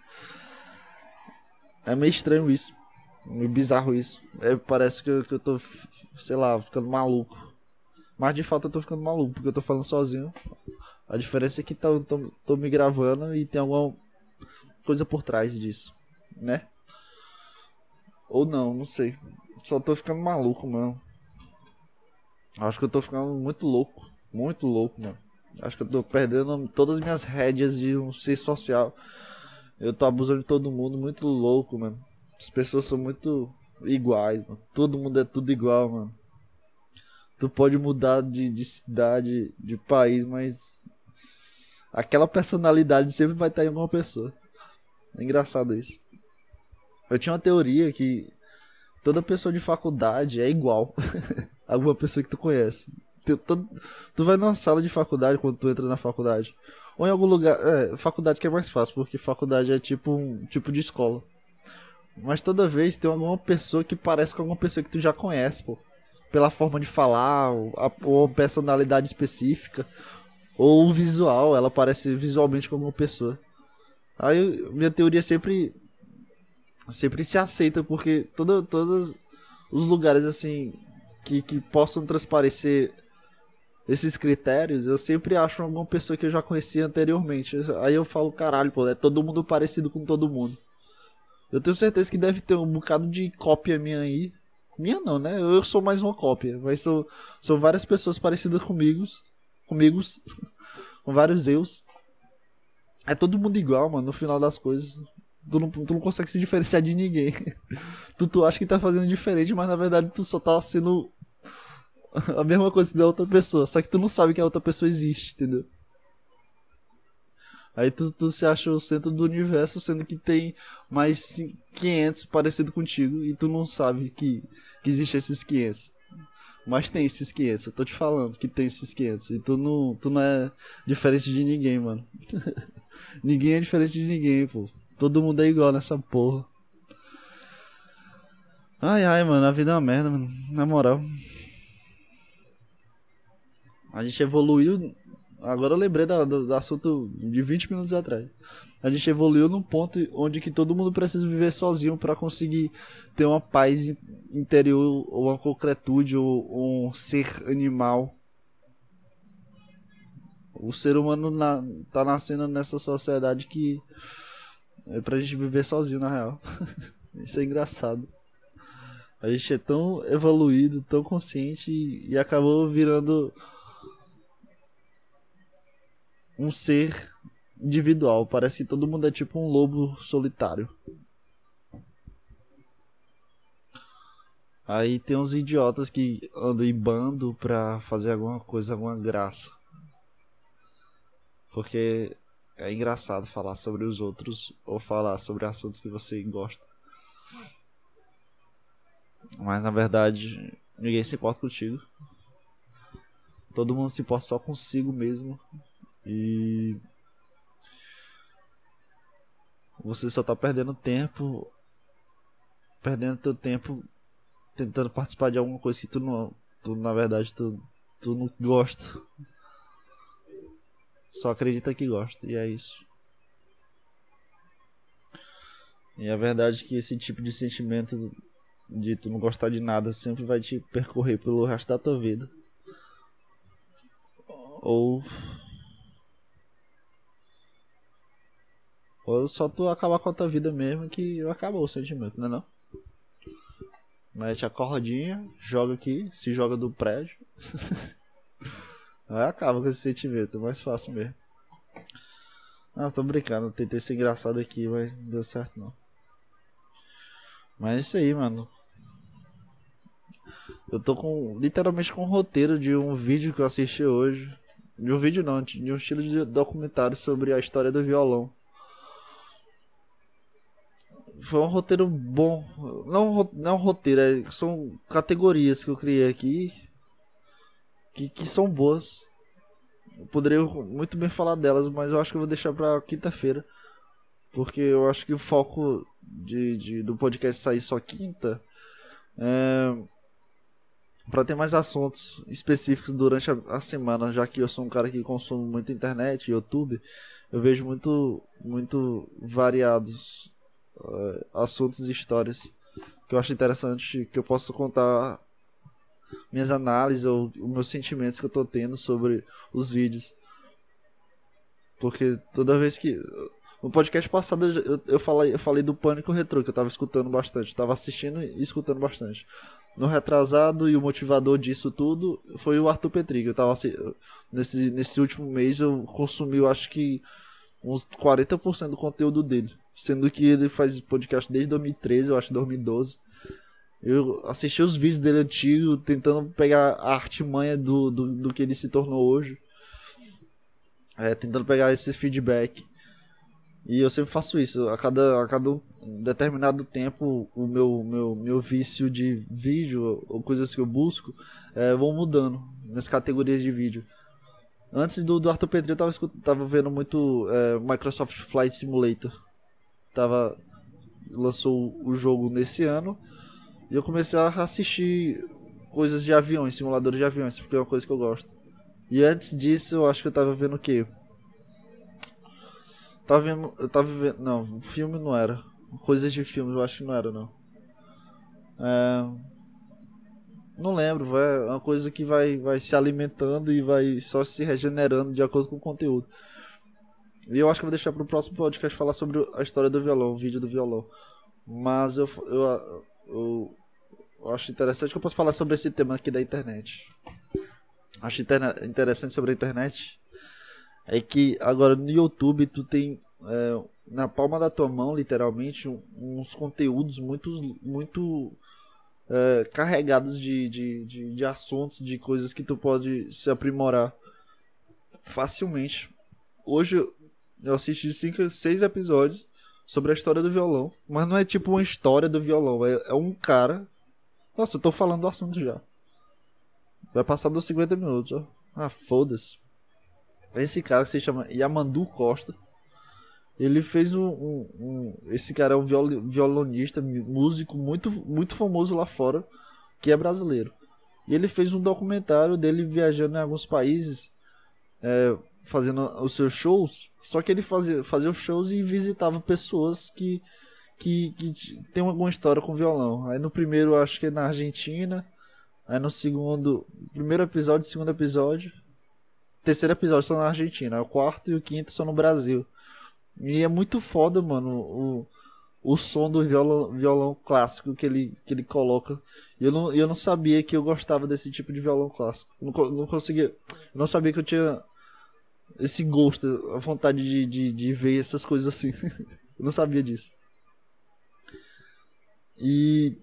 É meio estranho isso. Meio bizarro isso. É, parece que eu, que eu tô, sei lá, ficando maluco. Mas de fato eu tô ficando maluco, porque eu tô falando sozinho. A diferença é que tô me gravando e tem alguma coisa por trás disso, né? Ou não, não sei. Só tô ficando maluco, mano. Acho que eu tô ficando muito louco. Muito louco, mano. Acho que eu tô perdendo todas as minhas rédeas de um ser social. Eu tô abusando de todo mundo, muito louco, mano. As pessoas são muito iguais, mano. Todo mundo é tudo igual, mano. Tu pode mudar de, de cidade, de país, mas aquela personalidade sempre vai estar em alguma pessoa. É engraçado isso. Eu tinha uma teoria que toda pessoa de faculdade é igual. alguma pessoa que tu conhece. Tu, tu, tu, vai numa sala de faculdade quando tu entra na faculdade. Ou em algum lugar. É, faculdade que é mais fácil, porque faculdade é tipo um tipo de escola. Mas toda vez tem alguma pessoa que parece com alguma pessoa que tu já conhece, pô. Pela forma de falar, ou a, ou a personalidade específica, ou o visual, ela parece visualmente com alguma pessoa. Aí minha teoria sempre sempre se aceita porque todo, todos os lugares assim que, que possam transparecer esses critérios, eu sempre acho alguma pessoa que eu já conhecia anteriormente. Aí eu falo, caralho, pô, é todo mundo parecido com todo mundo. Eu tenho certeza que deve ter um bocado de cópia minha aí. Minha não, né? Eu sou mais uma cópia. Mas são, são várias pessoas parecidas comigo. Comigo. com vários eus. É todo mundo igual, mano, no final das coisas. Tu não, tu não consegue se diferenciar de ninguém. tu, tu acha que tá fazendo diferente, mas na verdade tu só tá sendo a mesma coisa da outra pessoa, só que tu não sabe que a outra pessoa existe, entendeu? Aí tu, tu se acha o centro do universo, sendo que tem mais 500 parecido contigo e tu não sabe que, que existe esses 500. Mas tem esses 500, eu tô te falando que tem esses 500. E tu não, tu não é diferente de ninguém, mano. ninguém é diferente de ninguém, pô. Todo mundo é igual nessa porra. Ai, ai, mano, a vida é uma merda, mano. Na moral. A gente evoluiu. Agora eu lembrei do, do, assunto de 20 minutos atrás. A gente evoluiu num ponto onde que todo mundo precisa viver sozinho para conseguir ter uma paz interior, ou uma concretude, ou, um ser animal. O ser humano na, tá nascendo nessa sociedade que é pra gente viver sozinho, na real. Isso é engraçado. A gente é tão evoluído, tão consciente e acabou virando um ser individual. Parece que todo mundo é tipo um lobo solitário. Aí tem uns idiotas que andam em bando pra fazer alguma coisa, alguma graça. Porque é engraçado falar sobre os outros ou falar sobre assuntos que você gosta. Mas na verdade, ninguém se importa contigo. Todo mundo se importa só consigo mesmo. E você só tá perdendo tempo. Perdendo teu tempo tentando participar de alguma coisa que tu não. Tu, na verdade, tu, tu não gosta. Só acredita que gosta, e é isso. E a verdade é que esse tipo de sentimento de tu não gostar de nada sempre vai te percorrer pelo resto da tua vida. Ou. Ou só tu acabar com a tua vida mesmo que acabou o sentimento, não é não? Mete a cordinha, joga aqui, se joga do prédio. Aí acaba com esse sentimento, é mais fácil mesmo. Nossa, tô brincando, tentei ser engraçado aqui, mas não deu certo não. Mas é isso aí, mano. Eu tô com literalmente com um roteiro de um vídeo que eu assisti hoje. De um vídeo não, de um estilo de documentário sobre a história do violão. Foi um roteiro bom. Não, não é um roteiro, é, são categorias que eu criei aqui que, que são boas. Eu poderia muito bem falar delas, mas eu acho que eu vou deixar pra quinta-feira. Porque eu acho que o foco de, de, do podcast sair só quinta é para ter mais assuntos específicos durante a, a, semana, já que eu sou um cara que consome muito internet, YouTube, eu vejo muito, muito variados uh, assuntos e histórias que eu acho interessante, que eu posso contar minhas análises ou meus sentimentos que eu tô tendo sobre os vídeos. Porque toda vez que no podcast passado eu, eu, falei, eu falei do Pânico Retrô, que eu tava escutando bastante. Tava assistindo e escutando bastante. No retrasado e o motivador disso tudo foi o Arthur Petri. Eu tava nesse, nesse último mês eu consumi, eu acho que uns 40% do conteúdo dele. Sendo que ele faz podcast desde 2013, eu acho 2012. Eu assisti os vídeos dele antigo, tentando pegar a artimanha do, do, do que ele se tornou hoje. É, tentando pegar esse feedback. E eu sempre faço isso. A cada, a cada determinado tempo, o meu, meu, meu vício de vídeo ou coisas que eu busco é, vão mudando nas categorias de vídeo. Antes do, do Arthur Petri, eu tava, tava vendo muito é, Microsoft Flight Simulator. Tava, lançou o jogo nesse ano. E eu comecei a assistir coisas de aviões, simuladores de aviões, porque é uma coisa que eu gosto. E antes disso, eu acho que eu tava vendo o quê? Tava vendo. Eu tava vendo. Não, filme não era. Coisas de filme eu acho que não era, não. É. Não lembro, vai, é uma coisa que vai, vai se alimentando e vai só se regenerando de acordo com o conteúdo. E eu acho que vou deixar pro próximo podcast falar sobre a história do violão, o vídeo do violão. Mas eu, eu, eu, eu acho interessante que eu posso falar sobre esse tema aqui da internet. Acho interessante sobre a internet é que agora no YouTube tu tem é, na palma da tua mão, literalmente, uns conteúdos muito, muito é, carregados de, de, de, de, assuntos, de coisas que tu pode se aprimorar facilmente. Hoje eu assisti cinco, seis episódios sobre a história do violão, mas não é tipo uma história do violão, é, é um cara. Nossa, eu tô falando do assunto já. Vai passar dos 50 minutos, ó. Ah, foda-se. Esse cara que se chama Yamandu Costa. Ele fez um, um, um, Esse cara é um viol, violonista, músico muito, muito famoso lá fora, que é brasileiro. E ele fez um documentário dele viajando em alguns países, é, fazendo os seus shows. Só que ele fazia, fazia os shows e visitava pessoas que, que, que tem alguma história com violão. Aí no primeiro, acho que é na Argentina. Aí no segundo. Primeiro episódio, segundo episódio terceiro episódio são na Argentina, o quarto e o quinto são no Brasil. E é muito foda, mano, o, o som do violão, violão clássico que ele, que ele coloca. Eu não, eu não sabia que eu gostava desse tipo de violão clássico. não, não conseguia. Não sabia que eu tinha esse gosto, a vontade de, de, de ver essas coisas assim. eu não sabia disso. E.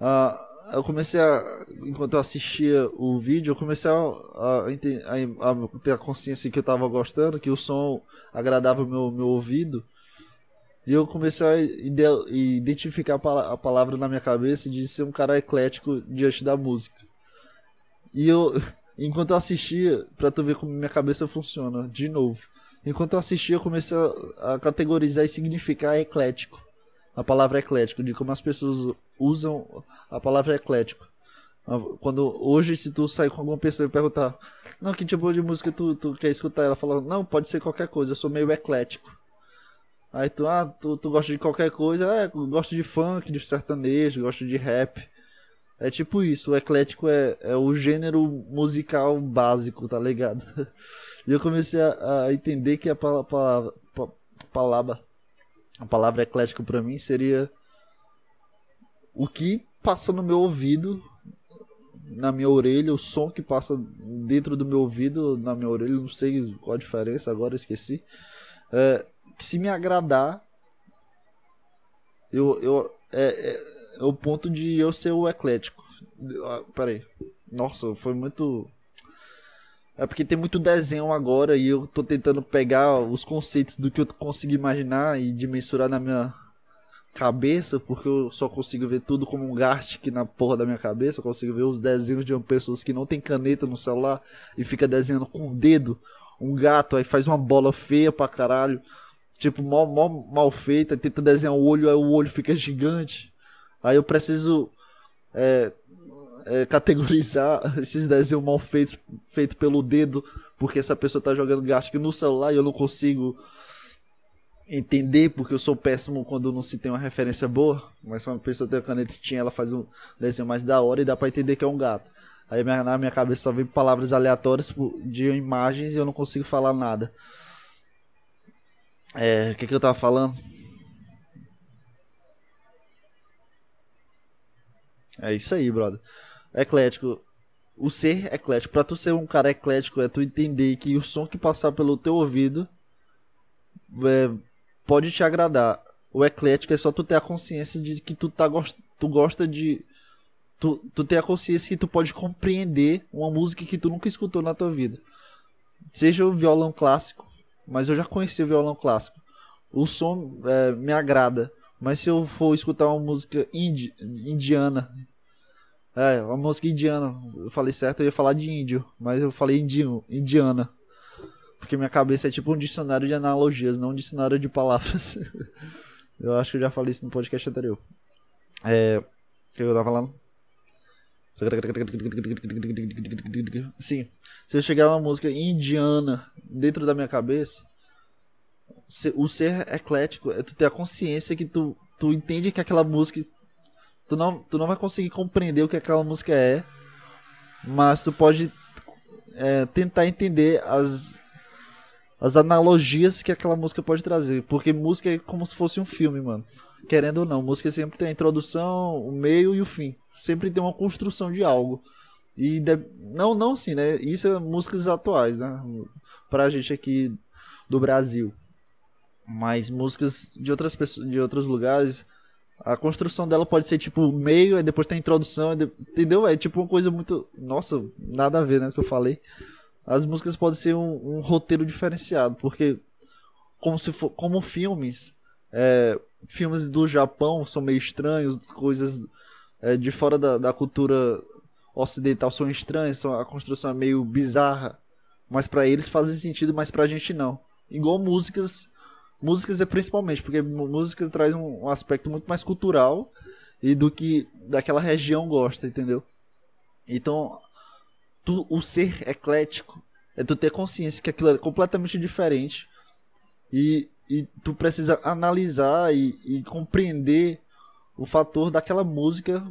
Ah, eu comecei a. Enquanto eu assistia o vídeo, eu comecei a, a, a, a ter a consciência que eu tava gostando, que o som agradava o meu, meu ouvido. E eu comecei a identificar a palavra na minha cabeça de ser um cara eclético diante da música. E eu, enquanto eu assistia, pra tu ver como minha cabeça funciona, de novo, Enquanto eu assistia, eu comecei a, a categorizar e significar eclético. A palavra eclético, de como as pessoas usam a palavra eclético. Quando hoje, se tu sair com alguma pessoa e perguntar, não, que tipo de música tu, tu quer escutar? Ela fala, não, pode ser qualquer coisa, eu sou meio eclético. Aí tu, ah, tu, tu gosta de qualquer coisa, é, gosto de funk, de sertanejo, gosto de rap. É tipo isso, o eclético é, é o gênero musical básico, tá ligado? E eu comecei a, a entender que a palavra, palavra, a palavra eclético para mim seria o que passa no meu ouvido na minha orelha, o som que passa dentro do meu ouvido, na minha orelha, não sei qual a diferença, agora esqueci. É, se me agradar, eu, eu é, é, o ponto de eu ser o eclético. Ah, peraí. Nossa, foi muito. É porque tem muito desenho agora e eu tô tentando pegar os conceitos do que eu consigo imaginar e dimensurar na minha cabeça, porque eu só consigo ver tudo como um gastic na porra da minha cabeça. Eu consigo ver os desenhos de pessoas que não tem caneta no celular e fica desenhando com o dedo um gato, aí faz uma bola feia pra caralho. Tipo, mal, mal feita, tenta desenhar o olho, aí o olho fica gigante. Aí eu preciso é, é, categorizar esses desenhos mal feitos feito pelo dedo, porque essa pessoa tá jogando gastic no celular e eu não consigo entender, porque eu sou péssimo quando não se tem uma referência boa, mas se uma pessoa tem a canetinha, ela faz um desenho mais da hora e dá para entender que é um gato. Aí na minha cabeça só vem palavras aleatórias de imagens e eu não consigo falar nada. É, o que, que eu tava falando? É isso aí, brother. Eclético. O ser eclético. Pra tu ser um cara eclético, é tu entender que o som que passar pelo teu ouvido é, pode te agradar. O eclético é só tu ter a consciência de que tu, tá, tu gosta de. Tu, tu ter a consciência que tu pode compreender uma música que tu nunca escutou na tua vida. Seja o violão clássico, mas eu já conheci o violão clássico. O som é, me agrada, mas se eu for escutar uma música indi, indiana, é, uma música indiana, eu falei certo, eu ia falar de índio, mas eu falei indio, indiana. Porque minha cabeça é tipo um dicionário de analogias, não um dicionário de palavras. eu acho que eu já falei isso no podcast anterior. É. O que eu tava falando? Sim. Se eu chegar uma música indiana dentro da minha cabeça, o ser eclético é tu ter a consciência que tu, tu entende que aquela música. Tu não, tu não vai conseguir compreender o que aquela música é, mas tu pode é, tentar entender as, as analogias que aquela música pode trazer. Porque música é como se fosse um filme, mano. Querendo ou não, música sempre tem a introdução, o meio e o fim. Sempre tem uma construção de algo. E de... não, não assim, né? Isso é músicas atuais, né? Pra gente aqui do Brasil. Mas músicas de outras pessoas, de outros lugares, a construção dela pode ser tipo meio, aí depois tem introdução, entendeu? É tipo uma coisa muito, nossa, nada a ver, né, que eu falei as músicas podem ser um, um roteiro diferenciado, porque como se for, como filmes, é, filmes do Japão são meio estranhos, coisas é, de fora da, da cultura ocidental são estranhas, são, a construção é meio bizarra, mas para eles fazem sentido, mas pra gente não. Igual músicas, músicas é principalmente, porque música traz um, um aspecto muito mais cultural e do que daquela região gosta, entendeu? Então, tu, o ser eclético é tu ter consciência que aquilo é completamente diferente e, e tu precisa analisar e, e compreender o fator daquela música.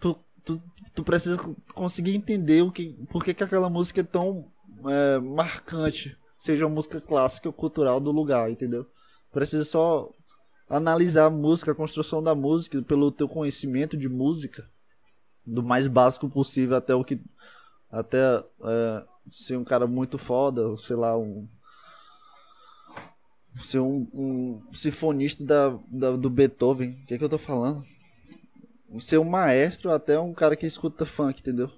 Tu, tu, tu precisa conseguir entender o que, por que, que aquela música é tão é, marcante, seja música clássica ou cultural do lugar, entendeu? Precisa só analisar a música, a construção da música, pelo teu conhecimento de música do mais básico possível até o que até é, ser um cara muito foda, sei lá, um ser um, um sinfonista da, da, do Beethoven, o que é que eu tô falando? Ser um maestro até um cara que escuta funk, entendeu?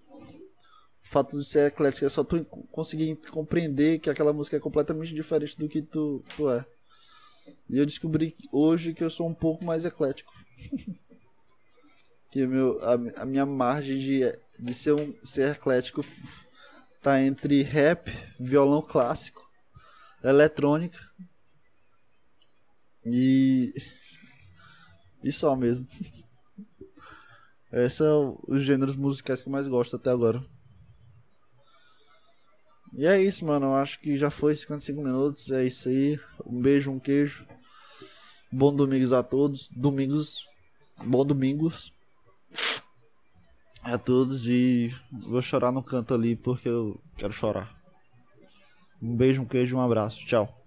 O fato de ser eclético é só tu conseguir compreender que aquela música é completamente diferente do que tu, tu é. E eu descobri hoje que eu sou um pouco mais eclético. que meu, a, a, minha margem de, de ser um ser eclético tá entre rap, violão clássico eletrônica. E. E só mesmo. Esses são os gêneros musicais que eu mais gosto até agora. E é isso, mano. Eu acho que já foi 55 minutos. É isso aí. Um beijo, um queijo. Bom domingos a todos. Domingos. Bom domingos a todos. E vou chorar no canto ali porque eu quero chorar. Um beijo, um queijo, um abraço. Tchau.